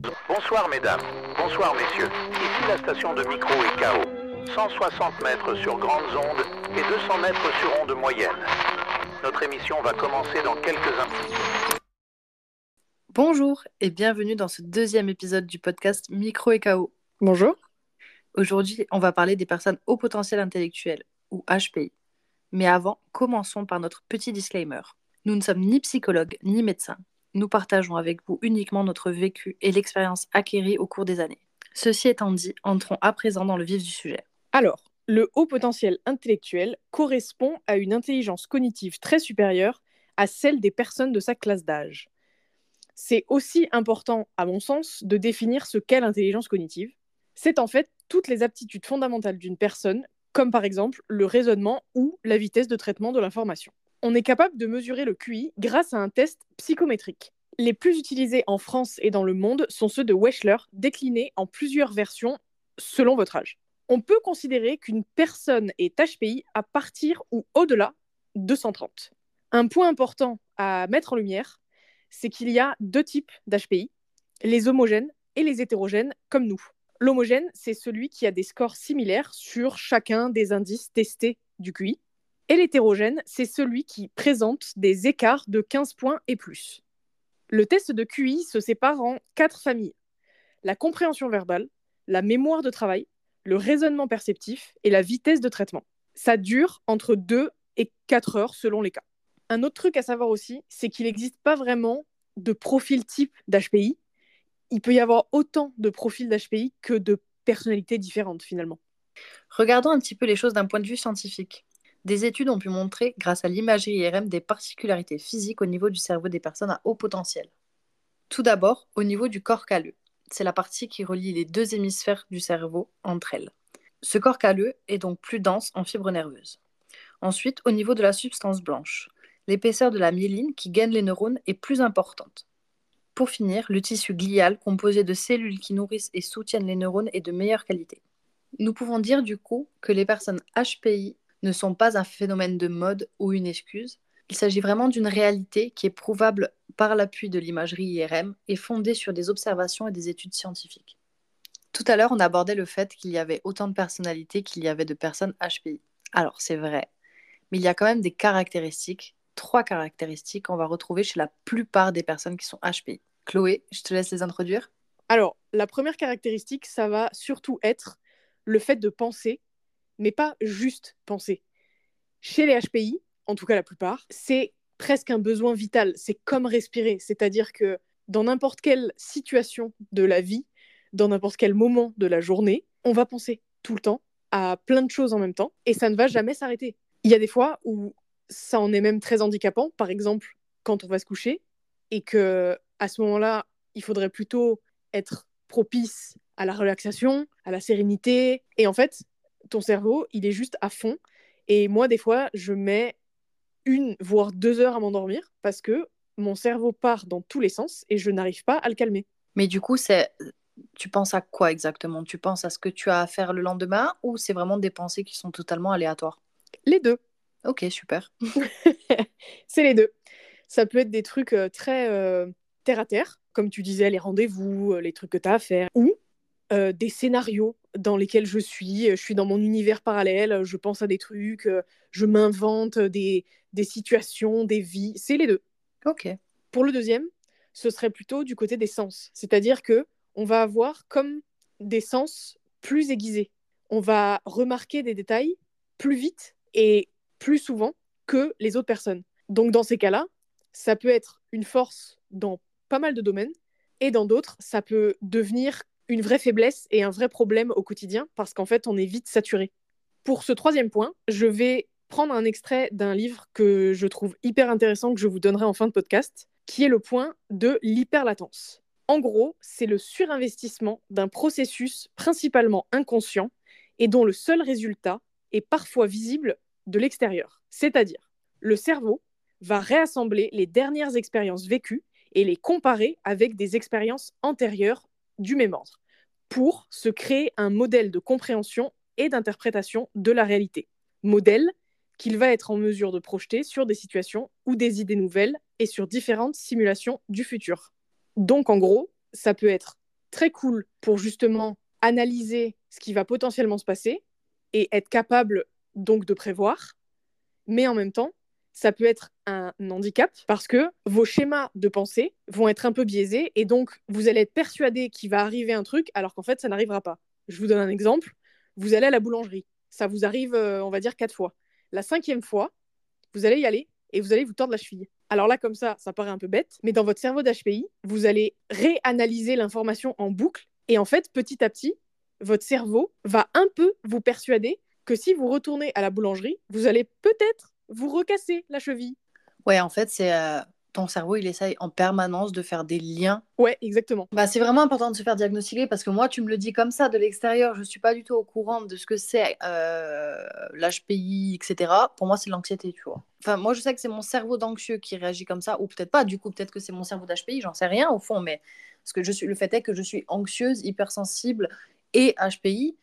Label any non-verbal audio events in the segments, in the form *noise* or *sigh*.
Bonsoir mesdames, bonsoir messieurs. Ici la station de micro et KO. 160 mètres sur grandes ondes et 200 mètres sur ondes moyennes. Notre émission va commencer dans quelques instants. Bonjour et bienvenue dans ce deuxième épisode du podcast Micro et KO. Bonjour. Aujourd'hui, on va parler des personnes au potentiel intellectuel, ou HPI. Mais avant, commençons par notre petit disclaimer. Nous ne sommes ni psychologues ni médecins. Nous partageons avec vous uniquement notre vécu et l'expérience acquérie au cours des années. Ceci étant dit, entrons à présent dans le vif du sujet. Alors, le haut potentiel intellectuel correspond à une intelligence cognitive très supérieure à celle des personnes de sa classe d'âge. C'est aussi important, à mon sens, de définir ce qu'est l'intelligence cognitive. C'est en fait toutes les aptitudes fondamentales d'une personne, comme par exemple le raisonnement ou la vitesse de traitement de l'information. On est capable de mesurer le QI grâce à un test psychométrique. Les plus utilisés en France et dans le monde sont ceux de Wechsler, déclinés en plusieurs versions selon votre âge. On peut considérer qu'une personne est HPI à partir ou au-delà de 130. Un point important à mettre en lumière, c'est qu'il y a deux types d'HPI, les homogènes et les hétérogènes comme nous. L'homogène, c'est celui qui a des scores similaires sur chacun des indices testés du QI. Et l'hétérogène, c'est celui qui présente des écarts de 15 points et plus. Le test de QI se sépare en quatre familles. La compréhension verbale, la mémoire de travail, le raisonnement perceptif et la vitesse de traitement. Ça dure entre 2 et 4 heures selon les cas. Un autre truc à savoir aussi, c'est qu'il n'existe pas vraiment de profil type d'HPI il peut y avoir autant de profils d'HPI que de personnalités différentes finalement. Regardons un petit peu les choses d'un point de vue scientifique. Des études ont pu montrer, grâce à l'imagerie IRM, des particularités physiques au niveau du cerveau des personnes à haut potentiel. Tout d'abord, au niveau du corps calleux. C'est la partie qui relie les deux hémisphères du cerveau entre elles. Ce corps calleux est donc plus dense en fibres nerveuses. Ensuite, au niveau de la substance blanche, l'épaisseur de la myéline qui gaine les neurones est plus importante. Pour finir, le tissu glial, composé de cellules qui nourrissent et soutiennent les neurones, est de meilleure qualité. Nous pouvons dire du coup que les personnes HPI ne sont pas un phénomène de mode ou une excuse. Il s'agit vraiment d'une réalité qui est prouvable par l'appui de l'imagerie IRM et fondée sur des observations et des études scientifiques. Tout à l'heure, on abordait le fait qu'il y avait autant de personnalités qu'il y avait de personnes HPI. Alors, c'est vrai, mais il y a quand même des caractéristiques, trois caractéristiques qu'on va retrouver chez la plupart des personnes qui sont HPI. Chloé, je te laisse les introduire. Alors, la première caractéristique, ça va surtout être le fait de penser, mais pas juste penser. Chez les HPI, en tout cas la plupart, c'est presque un besoin vital. C'est comme respirer. C'est-à-dire que dans n'importe quelle situation de la vie, dans n'importe quel moment de la journée, on va penser tout le temps à plein de choses en même temps et ça ne va jamais s'arrêter. Il y a des fois où ça en est même très handicapant, par exemple quand on va se coucher et que à ce moment-là, il faudrait plutôt être propice à la relaxation, à la sérénité. Et en fait, ton cerveau, il est juste à fond. Et moi, des fois, je mets une, voire deux heures à m'endormir parce que mon cerveau part dans tous les sens et je n'arrive pas à le calmer. Mais du coup, c'est tu penses à quoi exactement? Tu penses à ce que tu as à faire le lendemain ou c'est vraiment des pensées qui sont totalement aléatoires? Les deux. Ok, super. *laughs* c'est les deux. Ça peut être des trucs euh, très euh, terre à terre, comme tu disais, les rendez-vous, euh, les trucs que tu as à faire, ou euh, des scénarios dans lesquels je suis, je suis dans mon univers parallèle, je pense à des trucs, je m'invente des, des situations, des vies, c'est les deux. Ok. Pour le deuxième, ce serait plutôt du côté des sens, c'est-à-dire que on va avoir comme des sens plus aiguisés. On va remarquer des détails plus vite et plus souvent que les autres personnes. Donc dans ces cas-là, ça peut être une force dans pas mal de domaines. Et dans d'autres, ça peut devenir une vraie faiblesse et un vrai problème au quotidien parce qu'en fait, on est vite saturé. Pour ce troisième point, je vais prendre un extrait d'un livre que je trouve hyper intéressant que je vous donnerai en fin de podcast, qui est le point de l'hyperlatence. En gros, c'est le surinvestissement d'un processus principalement inconscient et dont le seul résultat est parfois visible de l'extérieur. C'est-à-dire, le cerveau va réassembler les dernières expériences vécues et les comparer avec des expériences antérieures du même ordre pour se créer un modèle de compréhension et d'interprétation de la réalité. Modèle qu'il va être en mesure de projeter sur des situations ou des idées nouvelles et sur différentes simulations du futur. Donc en gros, ça peut être très cool pour justement analyser ce qui va potentiellement se passer et être capable donc de prévoir. Mais en même temps, ça peut être un handicap parce que vos schémas de pensée vont être un peu biaisés et donc vous allez être persuadé qu'il va arriver un truc alors qu'en fait ça n'arrivera pas. Je vous donne un exemple. Vous allez à la boulangerie. Ça vous arrive, euh, on va dire, quatre fois. La cinquième fois, vous allez y aller et vous allez vous tordre la cheville. Alors là, comme ça, ça paraît un peu bête, mais dans votre cerveau d'HPI, vous allez réanalyser l'information en boucle et en fait, petit à petit, votre cerveau va un peu vous persuader que si vous retournez à la boulangerie, vous allez peut-être vous recasser la cheville. Ouais, en fait, c'est euh, ton cerveau, il essaye en permanence de faire des liens. Ouais, exactement. Bah, c'est vraiment important de se faire diagnostiquer parce que moi, tu me le dis comme ça de l'extérieur, je suis pas du tout au courant de ce que c'est euh, l'HPI, etc. Pour moi, c'est l'anxiété, tu vois. Enfin, moi, je sais que c'est mon cerveau d'anxieux qui réagit comme ça, ou peut-être pas. Du coup, peut-être que c'est mon cerveau d'HPI, j'en sais rien au fond, mais parce que je suis, le fait est que je suis anxieuse, hypersensible et HPI.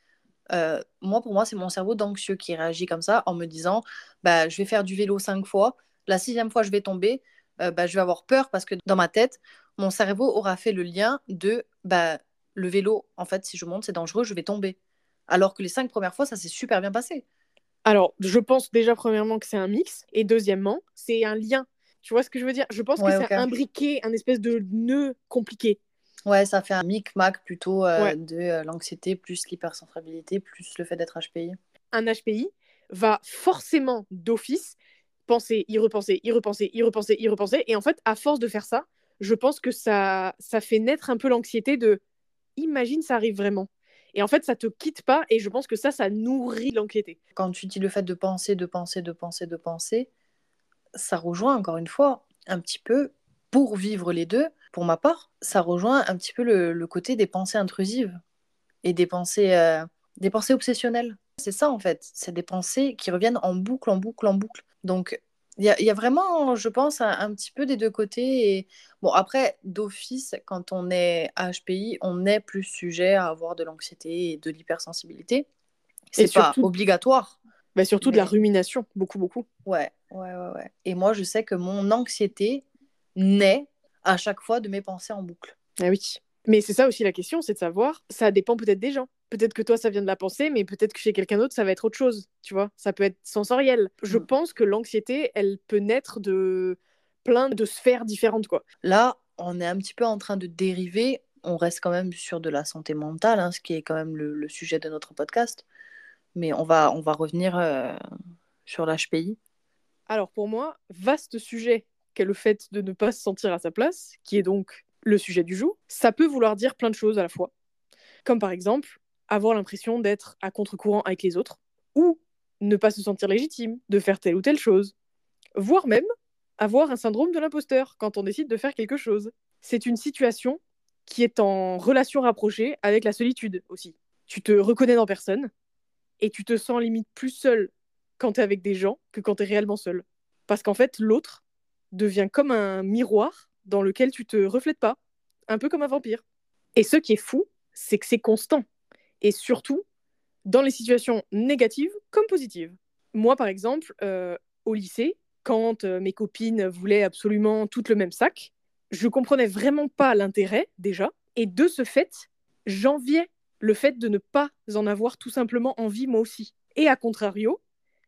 Euh, moi, pour moi, c'est mon cerveau d'anxieux qui réagit comme ça en me disant bah, je vais faire du vélo cinq fois, la sixième fois, je vais tomber, euh, bah, je vais avoir peur parce que dans ma tête, mon cerveau aura fait le lien de bah, le vélo, en fait, si je monte, c'est dangereux, je vais tomber. Alors que les cinq premières fois, ça s'est super bien passé. Alors, je pense déjà, premièrement, que c'est un mix, et deuxièmement, c'est un lien. Tu vois ce que je veux dire? Je pense que c'est imbriqué, un espèce de nœud compliqué. Ouais, ça fait un micmac plutôt euh, de euh, l'anxiété plus l'hypersensibilité plus le fait d'être HPI. Un HPI va forcément d'office penser, y repenser, y repenser, y repenser, y repenser. Et en fait, à force de faire ça, je pense que ça, ça fait naître un peu l'anxiété de imagine ça arrive vraiment. Et en fait, ça te quitte pas et je pense que ça, ça nourrit l'anxiété. Quand tu dis le fait de penser, de penser, de penser, de penser, ça rejoint encore une fois un petit peu pour vivre les deux. Pour ma part, ça rejoint un petit peu le, côté des pensées intrusives et des pensées, euh, des pensées obsessionnelles. C'est ça en fait, c'est des pensées qui reviennent en boucle, en boucle, en boucle. Donc il y, a vraiment, je pense, un, petit peu des deux côtés. Et bon, après, d'office, quand on est HPI, on est plus sujet à avoir de l'anxiété et de l'hypersensibilité. C'est pas obligatoire. Bah surtout de la rumination, beaucoup, beaucoup. Ouais, ouais, ouais, ouais. Et moi, je sais que mon anxiété naît à chaque fois de mes pensées en boucle. Ah oui. Mais c'est ça aussi la question, c'est de savoir, ça dépend peut-être des gens. Peut-être que toi, ça vient de la pensée, mais peut-être que chez quelqu'un d'autre, ça va être autre chose, tu vois. Ça peut être sensoriel. Je mm. pense que l'anxiété, elle peut naître de plein de sphères différentes, quoi. Là, on est un petit peu en train de dériver. On reste quand même sur de la santé mentale, hein, ce qui est quand même le, sujet de notre podcast. Mais on va, on va revenir euh, sur l'HPI. Alors pour moi, vaste sujet qu'est le fait de ne pas se sentir à sa place, qui est donc le sujet du jour, ça peut vouloir dire plein de choses à la fois. Comme par exemple, avoir l'impression d'être à contre-courant avec les autres, ou ne pas se sentir légitime de faire telle ou telle chose, voire même avoir un syndrome de l'imposteur quand on décide de faire quelque chose. C'est une situation qui est en relation rapprochée avec la solitude aussi. Tu te reconnais dans personne et tu te sens limite plus seul quand tu es avec des gens que quand tu es réellement seul. Parce qu'en fait, l'autre, devient comme un miroir dans lequel tu te reflètes pas, un peu comme un vampire. Et ce qui est fou, c'est que c'est constant. Et surtout, dans les situations négatives comme positives. Moi, par exemple, euh, au lycée, quand euh, mes copines voulaient absolument toutes le même sac, je comprenais vraiment pas l'intérêt déjà. Et de ce fait, j'enviais le fait de ne pas en avoir tout simplement envie moi aussi. Et à contrario,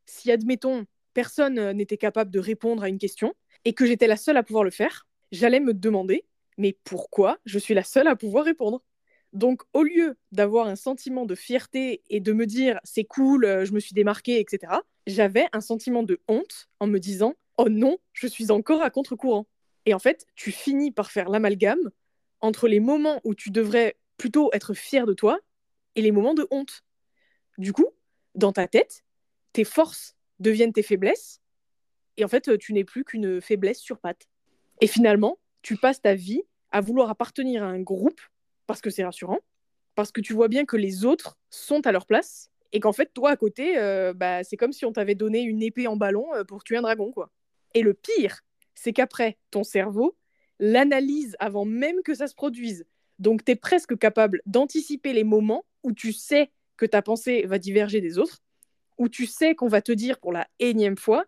si admettons personne euh, n'était capable de répondre à une question, et que j'étais la seule à pouvoir le faire, j'allais me demander, mais pourquoi je suis la seule à pouvoir répondre? Donc, au lieu d'avoir un sentiment de fierté et de me dire c'est cool, euh, je me suis démarquée, etc., j'avais un sentiment de honte en me disant oh non, je suis encore à contre-courant. Et en fait, tu finis par faire l'amalgame entre les moments où tu devrais plutôt être fier de toi et les moments de honte. Du coup, dans ta tête, tes forces deviennent tes faiblesses et en fait, tu n'es plus qu'une faiblesse sur patte. Et finalement, tu passes ta vie à vouloir appartenir à un groupe parce que c'est rassurant, parce que tu vois bien que les autres sont à leur place et qu'en fait, toi à côté, euh, bah, c'est comme si on t'avait donné une épée en ballon euh, pour tuer un dragon. quoi. Et le pire, c'est qu'après, ton cerveau l'analyse avant même que ça se produise. Donc, tu es presque capable d'anticiper les moments où tu sais que ta pensée va diverger des autres, où tu sais qu'on va te dire pour la énième fois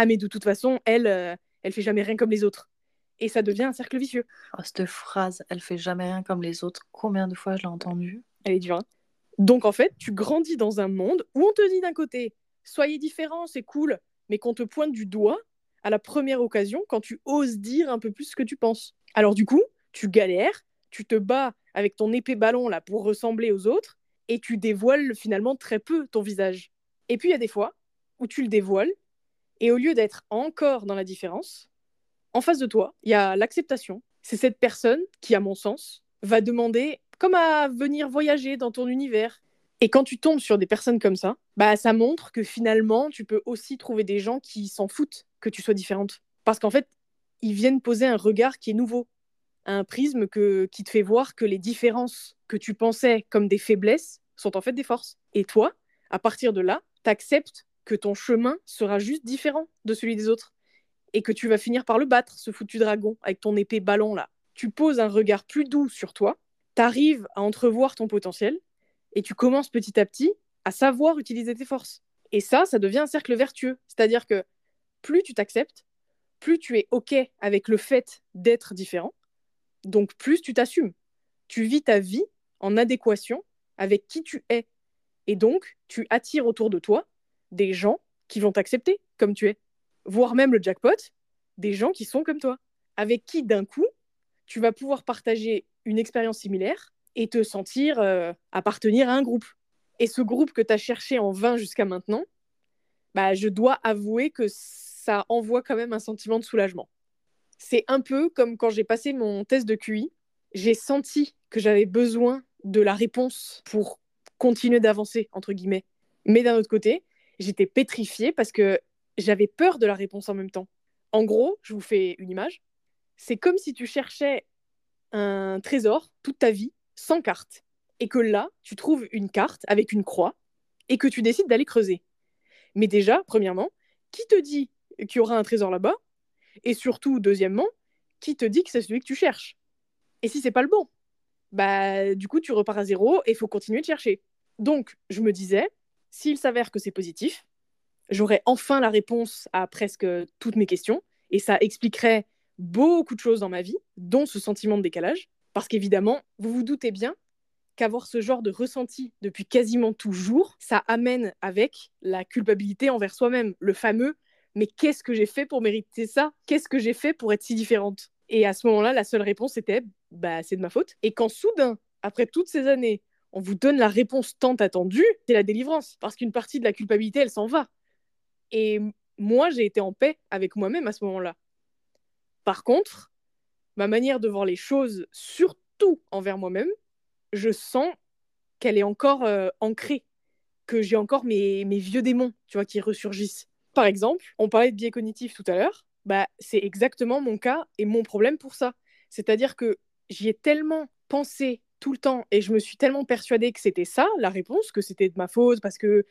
ah mais de toute façon, elle, euh, elle fait jamais rien comme les autres. Et ça devient un cercle vicieux. Oh, cette phrase, elle fait jamais rien comme les autres. Combien de fois je l'ai entendue? Elle est dure. hein. Donc en fait, tu grandis dans un monde où on te dit d'un côté, soyez différents, c'est cool, mais qu'on te pointe du doigt à la première occasion quand tu oses dire un peu plus ce que tu penses. Alors du coup, tu galères, tu te bats avec ton épée ballon là pour ressembler aux autres, et tu dévoiles finalement très peu ton visage. Et puis il y a des fois où tu le dévoiles, et au lieu d'être encore dans la différence, en face de toi, il y a l'acceptation. C'est cette personne qui, à mon sens, va demander comme à venir voyager dans ton univers. Et quand tu tombes sur des personnes comme ça, bah ça montre que finalement, tu peux aussi trouver des gens qui s'en foutent que tu sois différente. Parce qu'en fait, ils viennent poser un regard qui est nouveau, un prisme que, qui te fait voir que les différences que tu pensais comme des faiblesses sont en fait des forces. Et toi, à partir de là, t'acceptes que ton chemin sera juste différent de celui des autres et que tu vas finir par le battre, ce foutu dragon, avec ton épée ballon là. Tu poses un regard plus doux sur toi, t'arrives à entrevoir ton potentiel et tu commences petit à petit à savoir utiliser tes forces. Et ça, ça devient un cercle vertueux. C'est-à-dire que plus tu t'acceptes, plus tu es OK avec le fait d'être différent, donc plus tu t'assumes. Tu vis ta vie en adéquation avec qui tu es. Et donc, tu attires autour de toi des gens qui vont t'accepter comme tu es. Voire même le jackpot, des gens qui sont comme toi. Avec qui, d'un coup, tu vas pouvoir partager une expérience similaire et te sentir euh, appartenir à un groupe. Et ce groupe que tu as cherché en vain jusqu'à maintenant, bah, je dois avouer que ça envoie quand même un sentiment de soulagement. C'est un peu comme quand j'ai passé mon test de QI, j'ai senti que j'avais besoin de la réponse pour continuer d'avancer, entre guillemets. Mais d'un autre côté, j'étais pétrifiée parce que j'avais peur de la réponse en même temps. En gros, je vous fais une image. C'est comme si tu cherchais un trésor toute ta vie sans carte. Et que là, tu trouves une carte avec une croix et que tu décides d'aller creuser. Mais déjà, premièrement, qui te dit qu'il y aura un trésor là-bas? Et surtout, deuxièmement, qui te dit que c'est celui que tu cherches? Et si c'est pas le bon? Bah, du coup, tu repars à zéro et il faut continuer de chercher. Donc, je me disais, s'il s'avère que c'est positif, j'aurai enfin la réponse à presque toutes mes questions et ça expliquerait beaucoup de choses dans ma vie, dont ce sentiment de décalage. Parce qu'évidemment, vous vous doutez bien qu'avoir ce genre de ressenti depuis quasiment toujours, ça amène avec la culpabilité envers soi-même, le fameux mais qu'est-ce que j'ai fait pour mériter ça? Qu'est-ce que j'ai fait pour être si différente? Et à ce moment-là, la seule réponse était bah c'est de ma faute. Et quand soudain, après toutes ces années, on vous donne la réponse tant attendue, c'est la délivrance parce qu'une partie de la culpabilité, elle s'en va. Et moi, j'ai été en paix avec moi-même à ce moment-là. Par contre, ma manière de voir les choses, surtout envers moi-même, je sens qu'elle est encore euh, ancrée, que j'ai encore mes, vieux démons, tu vois, qui ressurgissent. Par exemple, on parlait de biais cognitif tout à l'heure, bah, c'est exactement mon cas et mon problème pour ça. C'est-à-dire que j'y ai tellement pensé tout le temps et je me suis tellement persuadée que c'était ça la réponse, que c'était de ma faute parce que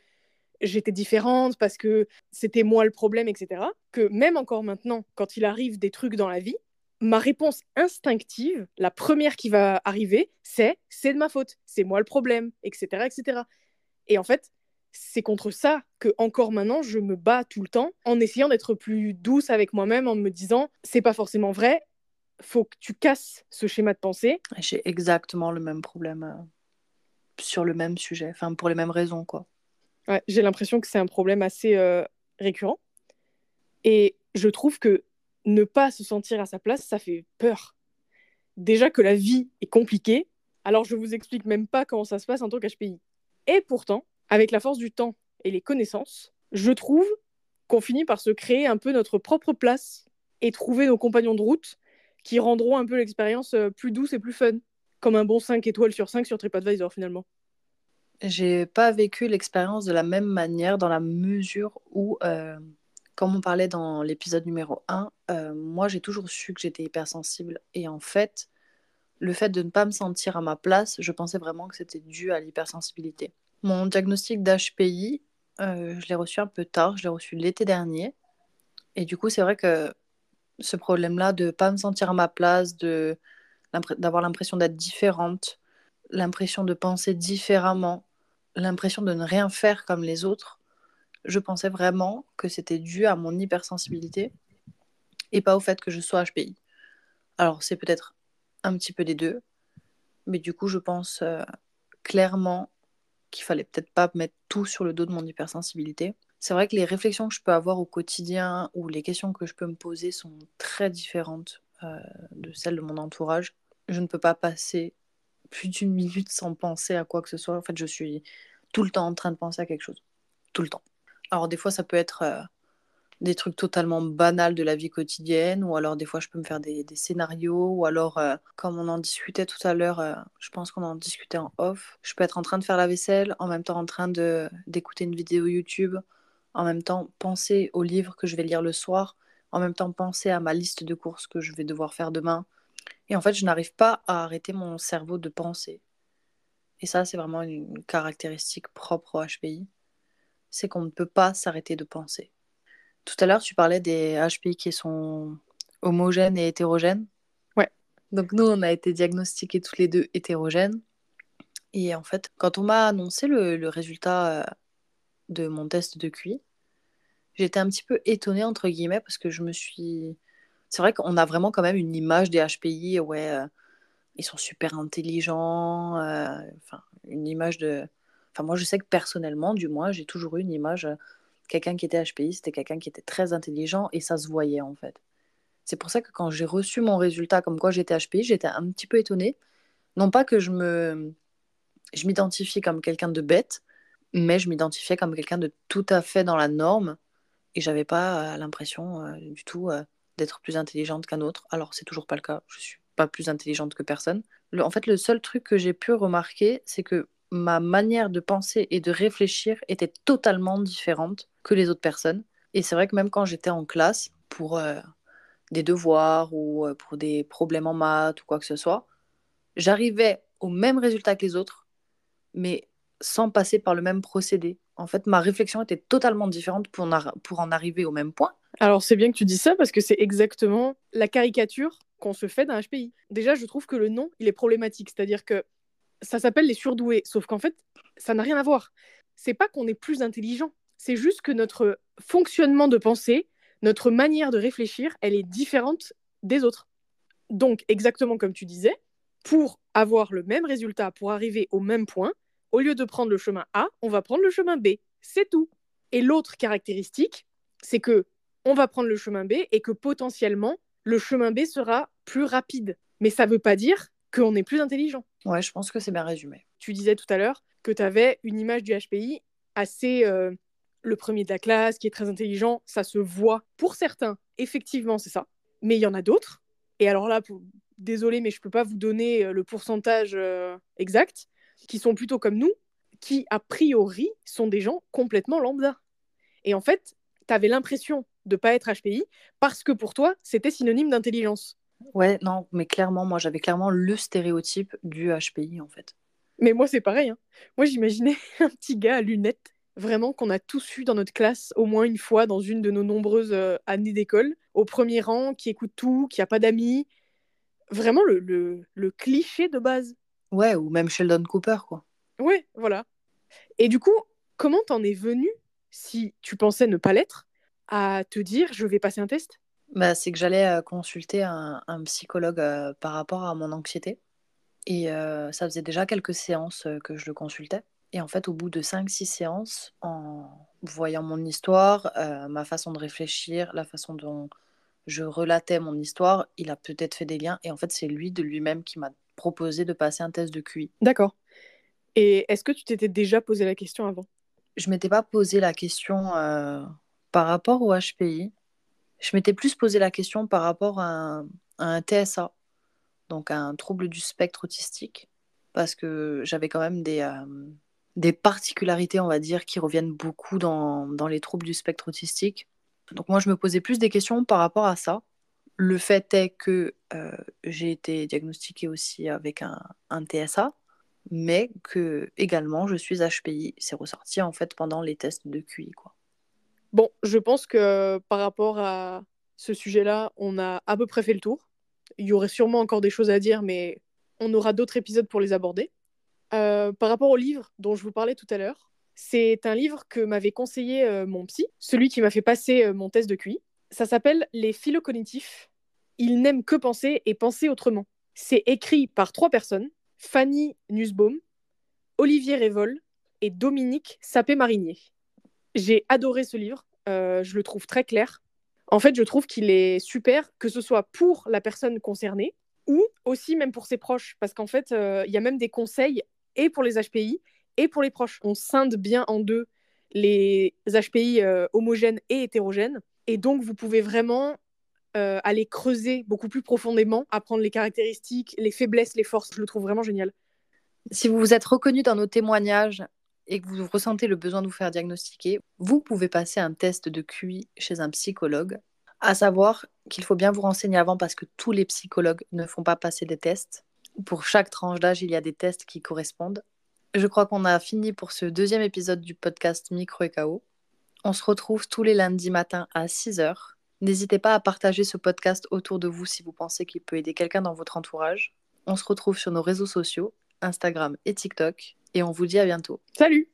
j'étais différente, parce que c'était moi le problème, etc. Que même encore maintenant, quand il arrive des trucs dans la vie, ma réponse instinctive, la première qui va arriver, c'est c'est de ma faute, c'est moi le problème, etc., etc. Et en fait, c'est contre ça que encore maintenant je me bats tout le temps en essayant d'être plus douce avec moi-même, en me disant c'est pas forcément vrai, faut que tu casses ce schéma de pensée. J'ai exactement le même problème euh, sur le même sujet, enfin pour les mêmes raisons quoi. Ouais, j'ai l'impression que c'est un problème assez euh, récurrent. Et je trouve que ne pas se sentir à sa place, ça fait peur. Déjà que la vie est compliquée, alors je vous explique même pas comment ça se passe en tant qu'HPI. Et pourtant, avec la force du temps et les connaissances, je trouve qu'on finit par se créer un peu notre propre place et trouver nos compagnons de route qui rendront un peu l'expérience euh, plus douce et plus fun. Comme un bon 5 étoiles sur 5 sur TripAdvisor finalement. J'ai pas vécu l'expérience de la même manière dans la mesure où, euh, comme on parlait dans l'épisode numéro 1, euh, moi j'ai toujours su que j'étais hypersensible. Et en fait, le fait de ne pas me sentir à ma place, je pensais vraiment que c'était dû à l'hypersensibilité. Mon diagnostic d'HPI, je l'ai reçu un peu tard, je l'ai reçu l'été dernier. Et du coup, c'est vrai que ce problème-là de pas me sentir à ma place, de d'avoir l'impression d'être différente, l'impression de penser différemment, l'impression de ne rien faire comme les autres, je pensais vraiment que c'était dû à mon hypersensibilité et pas au fait que je sois HPI. Alors, c'est peut-être un petit peu des deux, mais du coup, je pense euh, clairement qu'il fallait peut-être pas mettre tout sur le dos de mon hypersensibilité. C'est vrai que les réflexions que je peux avoir au quotidien ou les questions que je peux me poser sont très différentes euh, de celles de mon entourage. Je ne peux pas passer plus d'une minute sans penser à quoi que ce soit. En fait, je suis tout le temps en train de penser à quelque chose. Tout le temps. Alors, des fois, ça peut être euh, des trucs totalement banals de la vie quotidienne, ou alors des fois, je peux me faire des, scénarios, ou alors, euh, comme on en discutait tout à l'heure, je pense qu'on en discutait en off, je peux être en train de faire la vaisselle, en même temps en train d'écouter une vidéo YouTube, en même temps penser au livre que je vais lire le soir, en même temps penser à ma liste de courses que je vais devoir faire demain. Et en fait, je n'arrive pas à arrêter mon cerveau de penser. Et ça, c'est vraiment une caractéristique propre au HPI. C'est qu'on ne peut pas s'arrêter de penser. Tout à l'heure, tu parlais des HPI qui sont homogènes et hétérogènes. Ouais. Donc nous, on a été diagnostiqués tous les deux hétérogènes. Et en fait, quand on m'a annoncé le, résultat euh, de mon test de QI, j'étais un petit peu étonnée, entre guillemets, parce que je me suis... C'est vrai qu'on a vraiment quand même une image des HPI, ouais, euh, ils sont super intelligents, euh, enfin, une image de... Enfin, moi, je sais que personnellement, du moins, j'ai toujours eu une image, euh, quelqu'un qui était HPI, c'était quelqu'un qui était très intelligent, et ça se voyait, en fait. C'est pour ça que quand j'ai reçu mon résultat comme quoi j'étais HPI, j'étais un petit peu étonnée. Non pas que je me... Je m'identifiais comme quelqu'un de bête, mais je m'identifiais comme quelqu'un de tout à fait dans la norme, et j'avais pas euh, l'impression du tout d'être plus intelligente qu'un autre. Alors, c'est toujours pas le cas. Je suis pas plus intelligente que personne. en fait, le seul truc que j'ai pu remarquer, c'est que ma manière de penser et de réfléchir était totalement différente que les autres personnes. Et c'est vrai que même quand j'étais en classe pour euh, des devoirs ou euh, pour des problèmes en maths ou quoi que ce soit, j'arrivais au même résultat que les autres, mais sans passer par le même procédé. En fait, ma réflexion était totalement différente pour en arriver au même point. Alors c'est bien que tu dis ça parce que c'est exactement la caricature qu'on se fait d'un HPI. Déjà, je trouve que le nom, il est problématique, c'est-à-dire que ça s'appelle les surdoués, sauf qu'en fait, ça n'a rien à voir. C'est pas qu'on est plus intelligent, c'est juste que notre fonctionnement de pensée, notre manière de réfléchir, elle est différente des autres. Donc, exactement comme tu disais, pour avoir le même résultat, pour arriver au même point, au lieu de prendre le chemin A, on va prendre le chemin B. C'est tout. Et l'autre caractéristique, c'est que on va prendre le chemin B et que potentiellement, le chemin B sera plus rapide. Mais ça ne veut pas dire qu'on est plus intelligent. Ouais, je pense que c'est bien résumé. Tu disais tout à l'heure que tu avais une image du HPI assez euh, le premier de la classe, qui est très intelligent, ça se voit pour certains, effectivement, c'est ça. Mais il y en a d'autres. Et alors là, désolé, mais je ne peux pas vous donner euh, le pourcentage euh, exact, qui sont plutôt comme nous, qui a priori sont des gens complètement lambda. Et en fait, tu avais l'impression de pas être HPI parce que pour toi, c'était synonyme d'intelligence. Ouais, non, mais clairement, moi, j'avais clairement le stéréotype du HPI, en fait. Mais moi, c'est pareil. Hein. Moi, j'imaginais *laughs* un petit gars à lunettes, vraiment qu'on a tous eu dans notre classe au moins une fois dans une de nos nombreuses euh, années d'école, au premier rang, qui écoute tout, qui a pas d'amis. Vraiment le, le, le, cliché de base. Ouais, ou même Sheldon Cooper, quoi. Ouais, voilà. Et du coup, comment t'en es venu, si tu pensais ne pas l'être, à te dire je vais passer un test? Bah, C'est que j'allais euh, consulter un, psychologue euh, par rapport à mon anxiété. Et euh, ça faisait déjà quelques séances que je le consultais. Et en fait, au bout de 5-6 séances, en voyant mon histoire, ma façon de réfléchir, la façon dont je relatais mon histoire, il a peut-être fait des liens. Et en fait, c'est lui de lui-même qui m'a proposé de passer un test de QI. D'accord. Et est-ce que tu t'étais déjà posé la question avant? Je m'étais pas posé la question par rapport au HPI, je m'étais plus posé la question par rapport à un, TSA, donc un trouble du spectre autistique, parce que j'avais quand même des, euh, des particularités, on va dire, qui reviennent beaucoup dans, dans, les troubles du spectre autistique. Donc moi, je me posais plus des questions par rapport à ça. Le fait est que euh, j'ai été diagnostiquée aussi avec un, TSA, mais que également je suis HPI. C'est ressorti en fait pendant les tests de QI. Bon, je pense que par rapport à ce sujet-là, on a à peu près fait le tour. Il y aurait sûrement encore des choses à dire, mais on aura d'autres épisodes pour les aborder. Euh, par rapport au livre dont je vous parlais tout à l'heure, c'est un livre que m'avait conseillé euh, mon psy, celui qui m'a fait passer mon test de QI. Ça s'appelle Les philocognitifs. Il n'aime que penser et penser autrement. C'est écrit par trois personnes Fanny Nussbaum, Olivier Révol et Dominique Sapé-Marinier. J'ai adoré ce livre, euh, je le trouve très clair. En fait, je trouve qu'il est super, que ce soit pour la personne concernée ou aussi même pour ses proches, parce qu'en fait, euh, il y a même des conseils et pour les HPI et pour les proches. On scinde bien en deux les HPI euh, homogènes et hétérogènes, et donc vous pouvez vraiment aller creuser beaucoup plus profondément, apprendre les caractéristiques, les faiblesses, les forces. Je le trouve vraiment génial. Si vous vous êtes reconnu dans nos témoignages et que vous ressentez le besoin de vous faire diagnostiquer, vous pouvez passer un test de QI chez un psychologue. À savoir qu'il faut bien vous renseigner avant parce que tous les psychologues ne font pas passer des tests. Pour chaque tranche d'âge, il y a des tests qui correspondent. Je crois qu'on a fini pour ce deuxième épisode du podcast Micro et. On se retrouve tous les lundis matins à 6h. N'hésitez pas à partager ce podcast autour de vous si vous pensez qu'il peut aider quelqu'un dans votre entourage. On se retrouve sur nos réseaux sociaux, Instagram et TikTok, et on vous dit à bientôt. Salut